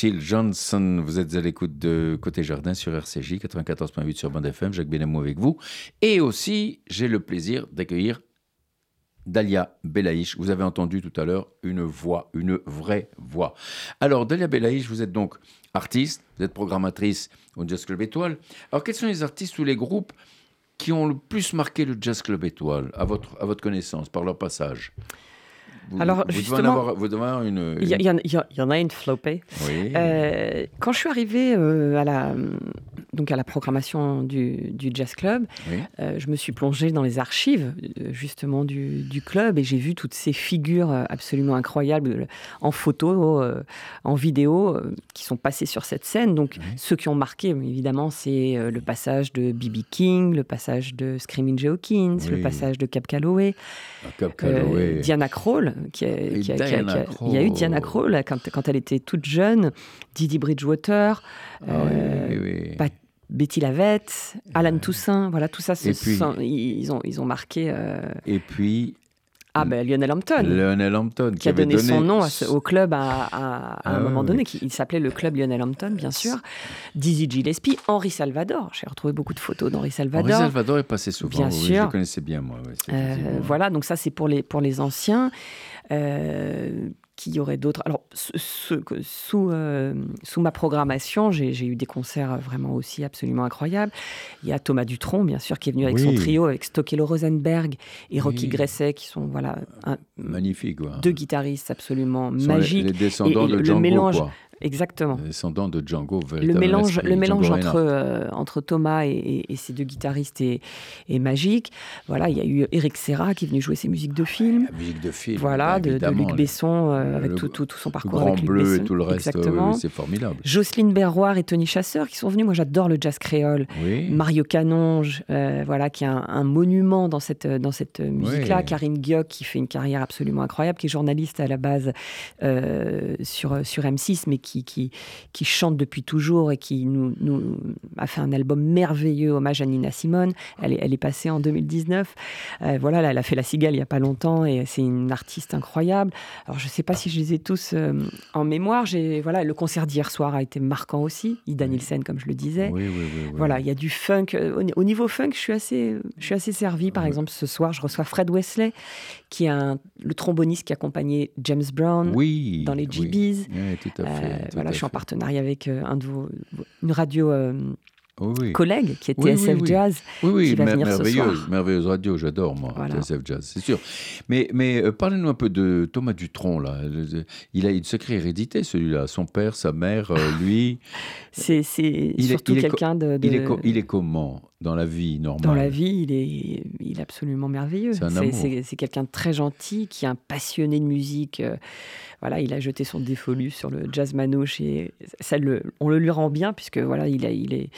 Phil Johnson. Vous êtes à l'écoute de Côté Jardin sur RCJ 94.8 sur Bande FM. Jacques Benamou avec vous. Et aussi, j'ai le plaisir d'accueillir Dalia Belaïch. Vous avez entendu tout à l'heure une voix, une vraie voix. Alors, Dalia Belaïch, vous êtes donc artiste, vous êtes programmatrice au Jazz Club Étoile. Alors, quels sont les artistes ou les groupes qui ont le plus marqué le Jazz Club Étoile, à votre, à votre connaissance, par leur passage? Vous- Alors, vous devez en justement, avoir- vous devez avoir une. Il y, en- y a- il y en a une flopée. Oui. Euh, quand je suis arrivée euh, à, la, donc à la programmation du, du Jazz Club, Oui. euh, je me suis plongée dans les archives justement du, du club et j'ai vu toutes ces figures absolument incroyables en photo, en vidéo, qui sont passées sur cette scène. Donc ceux qui ont marqué, évidemment, c'est le passage de B.B. King, le passage de Screaming Jay Hawkins, le passage de Cap Calloway. À Cap Calloway. Diana Krall, qui a- Et qui a- qui a- Diana qui a- il y a eu Diana Krall. Krall quand, quand elle était toute jeune, Didi Bridgewater, Ah euh, oui, oui, oui. Pat- Betty Lavette, Alan Toussaint, voilà, tout ça, puis- sont- ils ont, ils ont marqué. euh, Et puis, ah ben Lionel Hampton, Lionel Hampton, qui a donné, son nom ce- au club à, à- à Ah un ouais, moment donné. Qui, il s'appelait le club Lionel Hampton, bien sûr. Dizzy Gillespie, Henri Salvador. J'ai retrouvé beaucoup de photos d'Henri Salvador. Henri Salvador est passé souvent. Bien oui, sûr. Je le connaissais bien, moi. oui, Euh, voilà, donc ça c'est pour les, pour les anciens. Euh, qui y aurait d'autres Alors, ce- ce- que- sous, euh, sous ma programmation, j'ai eu des concerts vraiment aussi absolument incroyables. Il y a Thomas Dutronc, bien sûr, qui est venu avec son trio, avec Stokelo Rosenberg et Rocky Oui. Gresset, qui sont voilà, un- deux guitaristes absolument les- magiques. Les, descendants Et de le Django, mélange- quoi. Exactement. Les descendants de Django. Le mélange, le mélange Django entre, euh, entre Thomas et, et- et ces deux guitaristes est, est magique. Voilà, il y a eu Eric Serra qui est venu jouer ses musiques de film. La musique de film. Voilà, bah, de, Luc Besson, euh, avec le- tout, tout- tout son parcours Grand avec Luc Bleu Besson. et tout le reste. oui, c'est formidable. Jocelyne Berroir et Tony Chasseur qui sont venus. Moi, j'adore le jazz créole. Oui. Mario Canonge, euh, voilà, qui est un, un monument dans cette, dans cette musique-là. Oui. Karim Guioc, qui fait une carrière absolument incroyable, qui est journaliste à la base sur, sur M6, mais qui, qui, qui chante depuis toujours et qui nous, nous a fait un album merveilleux, hommage à Nina Simone. Elle est, elle est passée en 2019. Euh, voilà, là, elle a fait La Cigale il n'y a pas longtemps et c'est une artiste incroyable. Alors, je ne sais pas si je les ai tous euh, en mémoire. J'ai, voilà, le concert d'hier soir a été marquant aussi. Ida Nielsen, comme je le disais. Oui, oui, oui. Voilà, il y a du funk. Euh, Au, au niveau funk, je suis assez, je suis assez servi. Par exemple, ce soir, je reçois Fred Wesley, qui est un- le tromboniste qui accompagnait James Brown dans les. GBs. Oui, tout à fait. Euh, voilà, je suis en partenariat avec euh, un de vos, une radio euh, Oui, collègue qui est Oui, TSF oui. Jazz. Oui, oui, qui va mer- venir ce merveilleuse, soir. merveilleuse radio, j'adore moi, Voilà. TSF Jazz, c'est sûr. Mais, mais euh, parlez-nous un peu de Thomas Dutronc, là. Il a une sacrée hérédité, celui-là. Son père, sa mère, euh, lui. C'est, surtout quelqu'un de, est il est comment? Dans la vie normale Dans la vie, il est, il est absolument merveilleux. C'est quelqu'un de très gentil, qui est un passionné de musique. euh, voilà, il a jeté son défolu sur le jazz manouche et ça le, on le lui rend bien puisque voilà, il, a, il, est,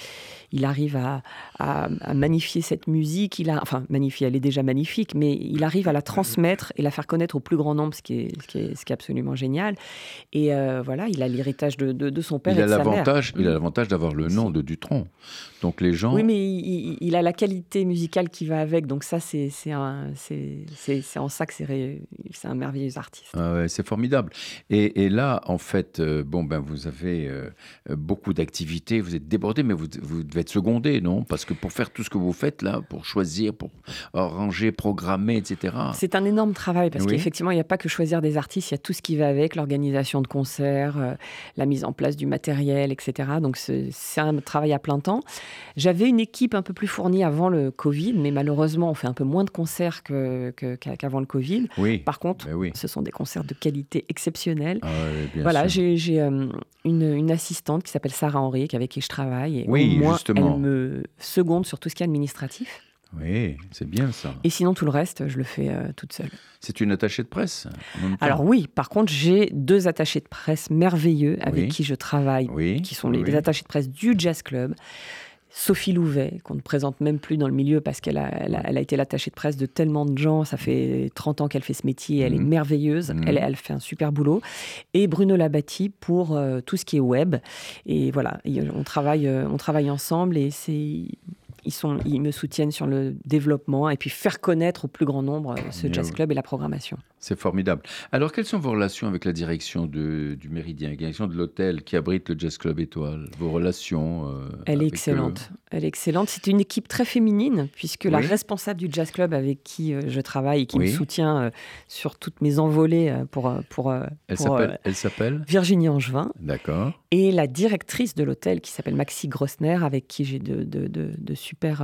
il arrive à, à- à magnifier cette musique. Il a, enfin, magnifier, elle est déjà magnifique, mais il arrive à la transmettre et la faire connaître au plus grand nombre, ce qui est, ce qui est, ce qui est absolument génial. Et euh, voilà, il a l'héritage de, de- de son père Il et a de sa mère. l'avantage, il a Mm. l'avantage d'avoir le nom de Dutronc. Donc les gens. Oui, mais il, il- il a la qualité musicale qui va avec, donc ça, c'est en ça que c'est un merveilleux artiste. Ah ouais, c'est formidable. Et, et là, en fait, euh, bon, ben, vous avez euh, beaucoup d'activités, vous êtes débordé, mais vous, vous devez être secondé, non? Parce que pour faire tout ce que vous faites là, pour choisir, pour arranger, programmer, etc. C'est un énorme travail parce Oui. qu'effectivement, il n'y a pas que choisir des artistes, il y a tout ce qui va avec, l'organisation de concerts, euh, la mise en place du matériel, etc. Donc c'est c'est un travail à plein temps. J'avais une équipe un peu plus fournie avant le Covid, mais malheureusement, on fait un peu moins de concerts que- qu'avant le Covid. Oui. Par contre, Ben oui. ce sont des concerts de qualité exceptionnelle. Ah Voilà, j'ai euh, une, une assistante qui s'appelle Sarah Henrique avec qui je travaille. Et Oui, justement. elle me seconde sur tout ce qui est administratif. Oui, c'est bien ça. Et sinon, tout le reste, je le fais euh, toute seule. C'est une attachée de presse. en même temps. Alors oui, par contre, j'ai deux attachés de presse merveilleux avec Oui. qui je travaille, oui, qui sont oui, les, oui. les attachés de presse du Jazz Club. Sophie Louvet, qu'on ne présente même plus dans le milieu parce qu'elle a, elle a, elle a été l'attachée de presse de tellement de gens. Ça fait 30 ans qu'elle fait ce métier. Elle est Mhm. merveilleuse. Mhm. Elle, elle fait un super boulot. Et Bruno Labatti pour euh, tout ce qui est web. Et voilà, on travaille, euh, on travaille ensemble et c'est ils, sont, ils me soutiennent sur le développement et puis faire connaître au plus grand nombre euh, ce jazz club et la programmation. C'est formidable. Alors, quelles sont vos relations avec la direction de- du Méridien, la direction de l'hôtel qui abrite le Jazz Club Étoile? Vos relations euh, Elle est avec excellente. Elle est excellente. C'est une équipe très féminine, puisque la responsable du jazz club avec qui euh, je travaille et qui Oui. me soutient euh, sur toutes mes envolées euh, pour, euh, pour, euh, Elle pour, euh, s'appelle Elle s'appelle? Virginie Angevin, D'accord. et la directrice de l'hôtel qui s'appelle Maxi Grossner, avec qui j'ai de, de, de super.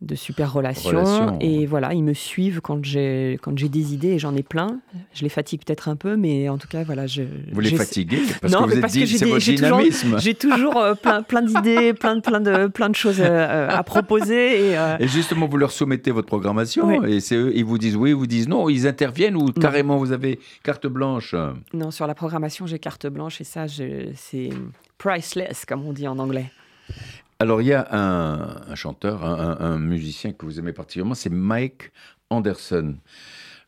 De super relations. Et voilà, ils me suivent quand j'ai quand j'ai des idées et j'en ai plein. Je les fatigue peut-être un peu, mais en tout cas, voilà, je. Vous les fatiguez Parce Non, que vous êtes parce dit, que j'ai c'est votre dynamisme. J'ai toujours euh, plein, plein d'idées, plein, de- plein, de, plein de choses euh, à proposer. Et, euh, Et justement, vous leur soumettez votre programmation Oui. et c'est eux, ils vous disent oui, ils vous disent non, ils interviennent ou carrément vous avez carte blanche? non, sur la programmation, j'ai carte blanche et ça, c'est priceless, comme on dit en anglais. Alors, il y a un, chanteur, un musicien que vous aimez particulièrement, c'est Mike Anderson.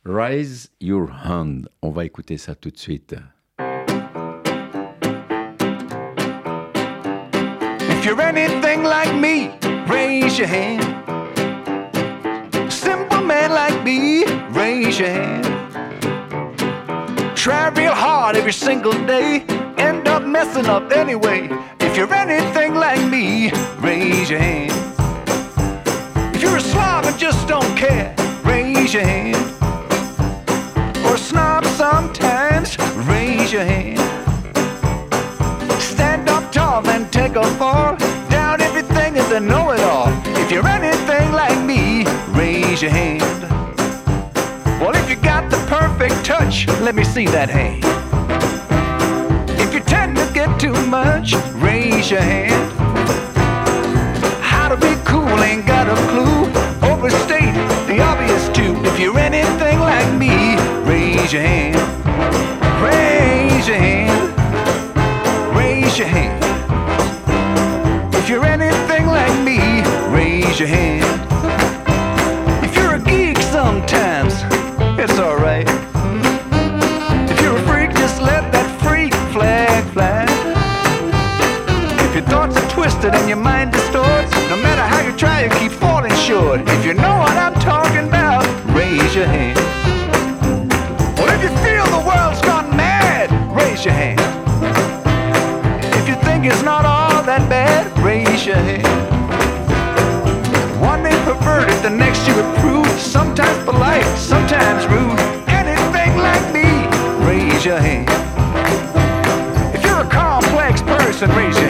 Rise Your Hand. On va écouter ça tout de suite. If you're anything like me, raise your hand. Simple man like me, raise your hand. Try real hard every single day, end up messing up anyway. If you're anything like me, raise your hand. If you're a slob and just don't care, raise your hand. Or a snob sometimes, raise your hand. Stand up tall and take a fall. Down everything is a know it all. If you're anything like me, raise your hand. Well, if you got the perfect touch, let me see that hand. If you tend to get too much, raise your hand. How to be cool ain't got a clue. Overstate the obvious too. If you're anything like me, raise your hand. Raise your hand raise your hand. If you're anything like me, raise your hand. Try, you keep falling short. If you know what I'm talking about, raise your hand. Well, if you feel the world's gone mad, raise your hand. If you think it's not all that bad, raise your hand. One day perverted, the next you approve. Sometimes polite, sometimes rude. Anything like me, raise your hand. If you're a complex person, raise your hand.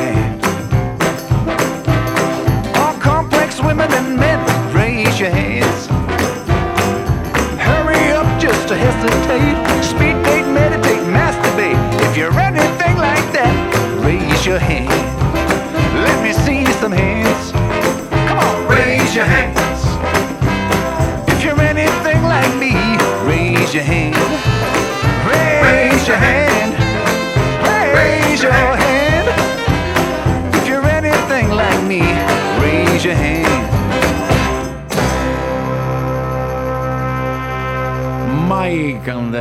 Hesitate. Speed date, meditate, masturbate. If you're anything like that, raise your hand. Let me see some hands.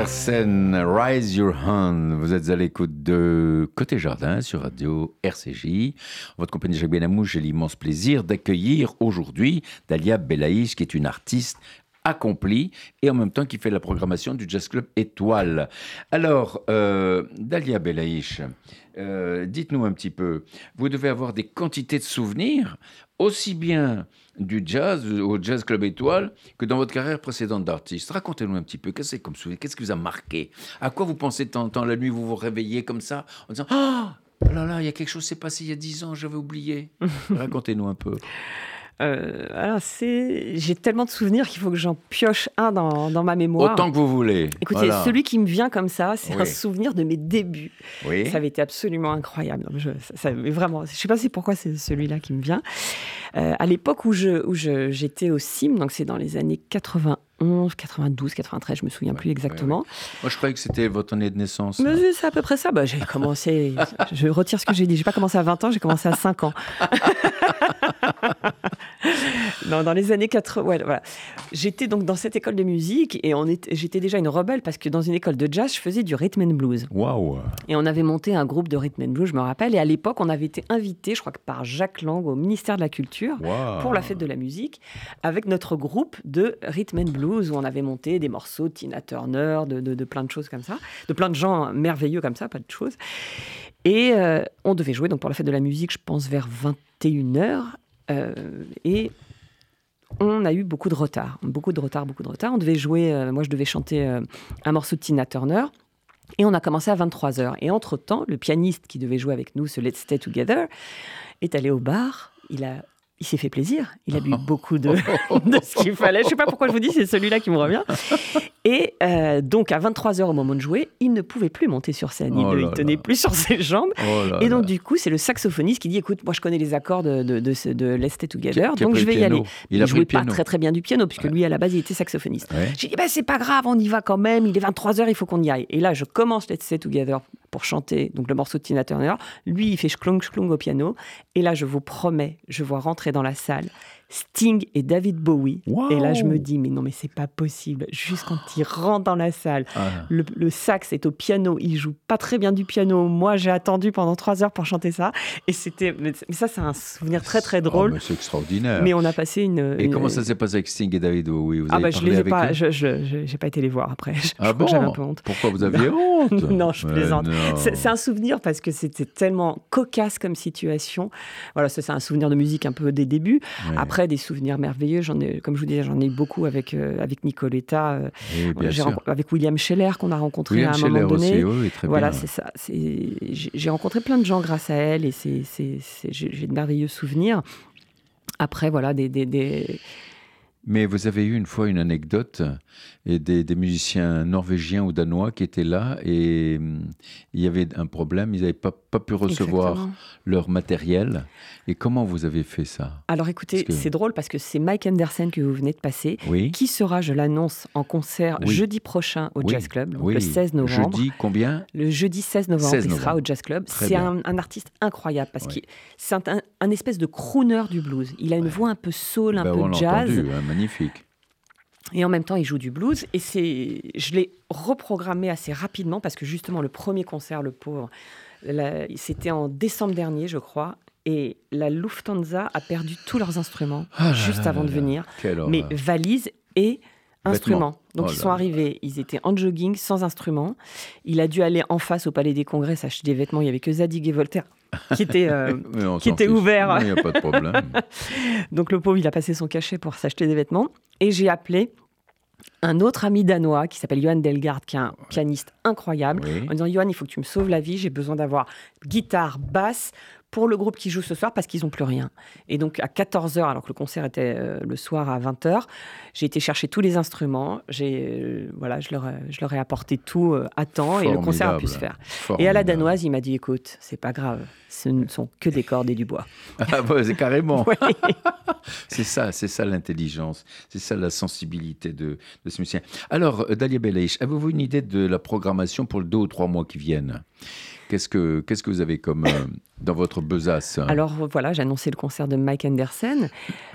Rise Your Hand. Vous êtes à l'écoute de Côté Jardin sur Radio RCJ. En votre compagnie Jacques Benamou, j'ai l'immense plaisir d'accueillir aujourd'hui Dalia Belaïch, qui est une artiste accomplie et en même temps qui fait la programmation du Jazz Club Étoile. Alors, euh, Dalia Belaïch, euh, dites-nous un petit peu, vous devez avoir des quantités de souvenirs, aussi bien du jazz au Jazz Club Étoile que dans votre carrière précédente d'artiste. Racontez-nous un petit peu, qu'est-ce que comme souvenir Qu'est-ce qui vous a marqué? À quoi vous pensez de temps en temps la nuit Vous vous réveillez comme ça en disant Ah oh là là, il y a quelque chose qui s'est passé il y a dix ans, j'avais oublié. Racontez-nous un peu. Euh, alors, c'est... J'ai tellement de souvenirs qu'il faut que j'en pioche un dans, dans ma mémoire. Autant que vous voulez. Écoutez, Voilà. celui qui me vient comme ça, c'est Oui. un souvenir de mes débuts. Oui. Ça avait été absolument incroyable. Non, je, ça, ça- vraiment, je sais pas c'est pourquoi c'est celui-là qui me vient. Euh, à l'époque où je, où je- j'étais au CIM, donc c'est dans les années 91, 92, 93, je me souviens Ouais, plus ouais, exactement. Moi, je croyais que c'était votre année de naissance. Mais c'est à peu près ça. Bah, j'ai commencé, je retire ce que j'ai dit. J'ai pas commencé à 20 ans, j'ai commencé à 5 ans. non, dans les années 80, ouais, voilà. J'étais donc dans cette école de musique et on était, j'étais déjà une rebelle parce que dans une école de jazz, je faisais du rhythm and blues. Waouh Et on avait monté un groupe de rhythm and blues, je me rappelle. Et à l'époque, on avait été invité, je crois que par Jacques Lang au ministère de la Culture pour la fête de la musique avec notre groupe de rhythm and blues où on avait monté des morceaux de Tina Turner, de, de- de plein de choses comme ça, de plein de gens merveilleux comme ça, pas de choses. Et euh, on devait jouer donc pour la fête de la musique, je pense vers 21h. Et on a eu beaucoup de retard, beaucoup de retard, beaucoup de retard. On devait jouer, euh, moi je devais chanter euh, un morceau de Tina Turner. Et on a commencé à 23h. Et entre-temps, le pianiste qui devait jouer avec nous ce Let's Stay Together est allé au bar. Il a il s'est fait plaisir. Il a bu beaucoup de, de ce qu'il fallait. Je ne sais pas pourquoi je vous dis, c'est celui-là qui me revient. Et euh, donc, à 23h au moment de jouer, il ne pouvait plus monter sur scène. Il Oh ne tenait là. plus sur ses jambes. Oh Et donc, là. du coup, c'est le saxophoniste qui dit Écoute, moi, je connais les accords de, de, de, ce- de Let's Stay Together, qui donc je vais y aller. Il a pris jouait pas très, très bien du piano, puisque lui, à la base, il était saxophoniste. Ouais. J'ai dit bah, C'est pas grave, on y va quand même. Il est 23h, il faut qu'on y aille. Et là, je commence Let's Stay Together pour chanter donc le morceau de Tina Turner. Lui, il fait schlong schlong au piano. Et là, je vous promets, je vois rentrer dans la salle Sting et David Bowie. Wow. Et là, je me dis Mais non, mais c'est pas possible. Juste quand il rentre dans la salle, Ah. le, le sax est au piano, il joue pas très bien du piano. Moi, j'ai attendu pendant trois heures pour chanter ça. Et c'était. Mais ça, c'est un souvenir très, très Oh, drôle. c'est extraordinaire. mais on a passé une. Et une- comment ça s'est passé avec Sting et David Bowie? Vous Ah, bah, je les ai pas. Je, je- j'ai pas été les voir après. Je, Ah bon j'avais un peu honte. Pourquoi vous aviez honte? Non, je plaisante. C'est c'est un souvenir parce que c'était tellement cocasse comme situation. Voilà, ça c'est un souvenir de musique un peu des débuts. Après, des souvenirs merveilleux. J'en ai, comme je vous disais, j'en ai eu beaucoup avec euh, avec Nicoletta, euh, Oui, avec William Scheller qu'on a rencontré William à un Scheller moment donné. aussi, oui, oui, très Voilà, c'est ça. J'ai rencontré plein de gens grâce à elle et c'est, j'ai j'ai de merveilleux souvenirs. Après, voilà, des, des, des- Mais vous avez eu une fois une anecdote et des, des musiciens norvégiens ou danois qui étaient là et hum, il y avait un problème, ils n'avaient pas, pas pu recevoir Exactement. leur matériel. Et comment vous avez fait ça? Alors écoutez, que- c'est drôle parce que c'est Mike Anderson que vous venez de passer, Oui. qui sera, je l'annonce, en concert Oui. jeudi prochain au Oui, Jazz Club, donc le 16 novembre. Jeudi, combien? Le jeudi 16 novembre, 16 il sera au Jazz Club. C'est un, un artiste incroyable parce que c'est un, espèce de crooner du blues. Il a une voix un peu soul, un Ben, peu jazz. entendu, hein, magnifique. Et en même temps, il joue du blues. Et c'est, je l'ai reprogrammé assez rapidement parce que justement, le premier concert, le pauvre, c'était en décembre dernier, je crois. Et la Lufthansa a perdu tous leurs instruments Ah juste là avant là de là. venir. Quelle Mais horreur. valise et instruments. Donc Oh ils sont arrivés, ils étaient en jogging, sans instruments. Il a dû aller en face au Palais des Congrès s'acheter des vêtements. Il y avait que Zadig et Voltaire qui étaient... euh, Mais on qui s'en était fiche. ouvert. Non, Il n'y a pas de problème. Donc le pauvre, il a passé son cachet pour s'acheter des vêtements. Et j'ai appelé un autre ami danois qui s'appelle Johan Delgard, qui est un pianiste incroyable, Oui. en disant Johan, il faut que tu me sauves la vie, j'ai besoin d'avoir guitare, basse pour le groupe qui joue ce soir parce qu'ils n'ont plus rien. Et donc à 14h, alors que le concert était euh, le soir à 20h, j'ai été chercher tous les instruments, j'ai, euh, voilà, je, leur, ai- je leur ai apporté tout euh, à temps et le concert a pu se faire. Et à la danoise, il m'a dit écoute, c'est pas grave, ce ne sont que des cordes et du bois. Ah ouais, c'est carrément. Ouais. C'est ça, c'est ça l'intelligence, c'est ça la sensibilité de, de ce musicien. Alors, euh, Dalia Belaïch, avez-vous une idée de la programmation pour le deux ou trois mois qui viennent? Qu'est-ce que qu'est-ce que vous avez comme euh, dans votre besace? Hein Alors voilà, j'ai annoncé le concert de Mike Anderson.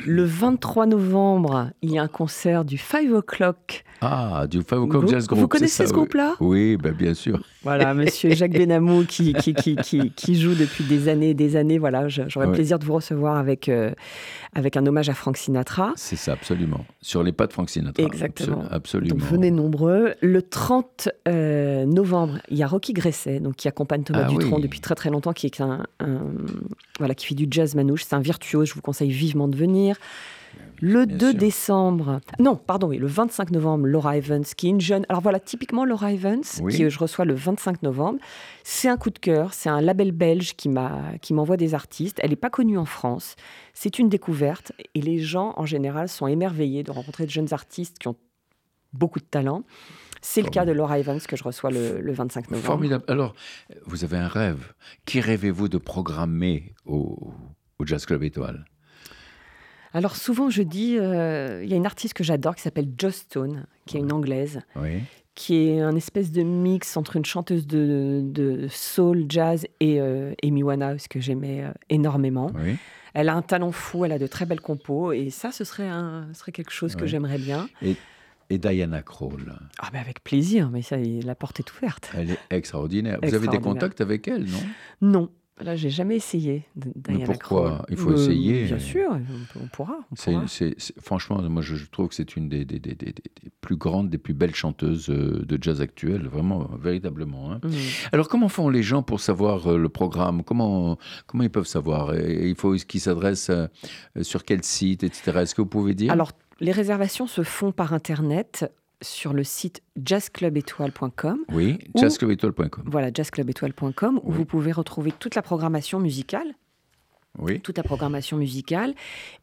Le 23 novembre, il y a un concert du 5 O'Clock. Ah, du Five O'Clock Vous- Jazz Group. vous connaissez ça, ce groupe-là? Oui, ben, bien sûr. Voilà, monsieur Jacques Benamou qui, qui, qui, qui, joue depuis des années et des années. Voilà, j'aurais Ouais. plaisir de vous recevoir avec, euh, avec un hommage à Frank Sinatra. C'est ça, absolument. Sur les pas de Frank Sinatra. Exactement. Absolu- Absolument. Donc venez nombreux. Le 30 euh, novembre, il y a Rocky Gresset, donc qui accompagne Thomas Ah Dutronc oui. depuis très très longtemps, qui est un, un- voilà, qui fait du jazz manouche. C'est un virtuose. Je vous conseille vivement de venir. Le Bien 2 sûr. décembre, non, pardon, oui, le 25 novembre, Laura Evans, qui est une jeune. Alors voilà, typiquement Laura Evans, Oui. qui je reçois le 25 novembre. C'est un coup de cœur, c'est un label belge qui m'envoie des artistes. Elle n'est pas connue en France. C'est une découverte et les gens en général sont émerveillés de rencontrer de jeunes artistes qui ont beaucoup de talent. C'est le cas de Laura Evans que je reçois le, le 25 novembre. Formidable. Alors, vous avez un rêve. Qui rêvez-vous de programmer au, au Jazz Club Étoile? Alors souvent, je dis, euh, il y a une artiste que j'adore qui s'appelle Joss Stone, qui est une anglaise, Oui. qui est un espèce de mix entre une chanteuse de, de soul, jazz et euh, Amy Winehouse que j'aimais euh, énormément. Oui. Elle a un talent fou, elle a de très belles compos et ça, ce serait, un, ce serait quelque chose que j'aimerais bien. Et Diana Krall, Ah ben avec plaisir, mais ça, la porte est ouverte. elle est extraordinaire. Vous avez des contacts avec elle, non? Non, là, j'ai jamais essayé. Diana pourquoi. Il faut Euh, essayer. Bien sûr, on, pourra. on franchement, moi, je, je trouve que c'est une des, des- des- des- des- des plus grandes, des plus belles chanteuses euh, de jazz actuelle, vraiment, véritablement. hein. Mhm. Alors, comment font les gens pour savoir euh, le programme? Comment, comment ils peuvent savoir? Et Il faut qu'ils s'adressent euh, sur quel site, etc. Est-ce que vous pouvez dire? Alors, les réservations se font par Internet sur le site jazzclubétoile.com. Oui, Ou- jazzclubétoile.com. Voilà, jazzclubétoile.com, où Oui. vous pouvez retrouver toute la programmation musicale, Oui. toute la programmation musicale,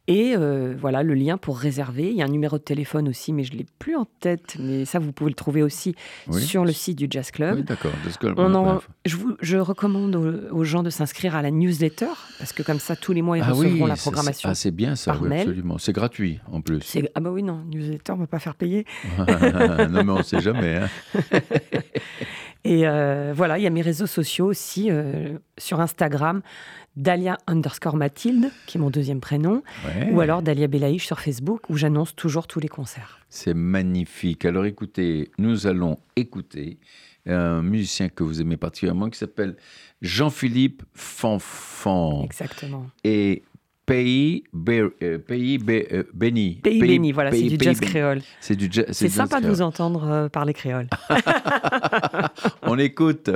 et euh, voilà le lien pour réserver. Il y a un numéro de téléphone aussi, mais je l'ai plus en tête. Mais ça, vous pouvez le trouver aussi Oui. sur le site du Jazz Club. Oui, d'accord. On en- je, vous- je recommande aux, aux gens de s'inscrire à la newsletter, parce que comme ça, tous les mois, ils Ah recevront oui, la programmation. ah, c'est bien ça, par mail. absolument. C'est gratuit en plus. Ah bah oui, non, newsletter, on ne va pas faire payer. non, mais on ne sait jamais. hein. Et euh, voilà, il y a mes réseaux sociaux aussi, euh, sur Instagram, Dalia underscore Mathilde, qui est mon deuxième prénom, Ouais. ou alors Dalia Belaïch sur Facebook, où j'annonce toujours tous les concerts. C'est magnifique. Alors écoutez, nous allons écouter un musicien que vous aimez particulièrement qui s'appelle Jean-Philippe Fanfan Exactement. et Pays, Bé- euh, pays Bé- euh, béni. Pays, béni, voilà, Pays- c'est du Pays jazz béni. créole. C'est du jazz. C'est sympa de vous entendre euh, parler créole. On écoute.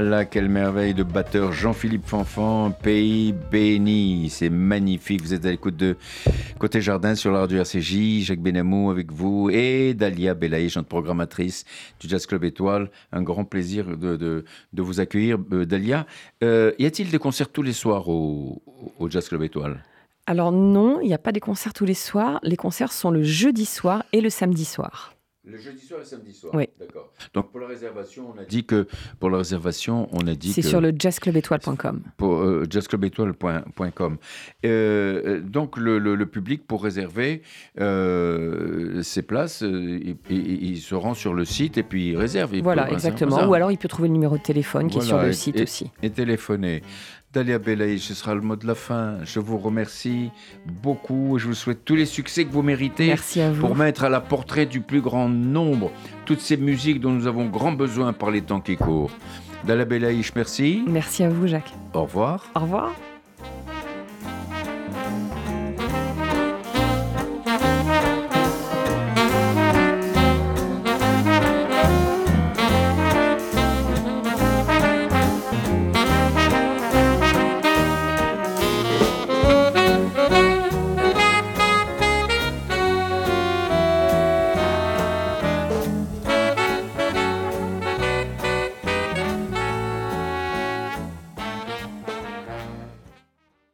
Là quelle merveille de batteur Jean-Philippe Fanfan, pays béni. C'est magnifique. Vous êtes à l'écoute de Côté Jardin sur la radio RCJ. Jacques Benamou avec vous et Dalia Belaïch, notre programmatrice du Jazz Club Étoile. Un grand plaisir de vous accueillir, euh, Dalia. Euh, y a-t-il des concerts tous les soirs au, au Jazz Club Étoile? Alors non, il n'y a pas des concerts tous les soirs. Les concerts sont le jeudi soir et le samedi soir. Le jeudi soir et samedi soir. Oui. D'accord. Donc pour la réservation, on a dit que pour la réservation, on a dit C'est que sur le jazzclubétoile.com. pour euh, jazzclubétoile.com. Euh, donc le, le- le public pour réserver euh, ses places, euh, il, il- il se rend sur le site et puis il réserve. Il Voilà, peut- exactement. Ou alors il peut trouver le numéro de téléphone qui est sur le et- site et- aussi. Et téléphoner. Dalia Belaï, ce sera le mot de la fin. Je vous remercie beaucoup. Je vous souhaite tous les succès que vous méritez Merci à vous. pour mettre à la portrait du plus grand nombre toutes ces musiques dont nous avons grand besoin par les temps qui courent. Dalia Belaïch, merci. Merci à vous, Jacques. Au revoir. Au revoir.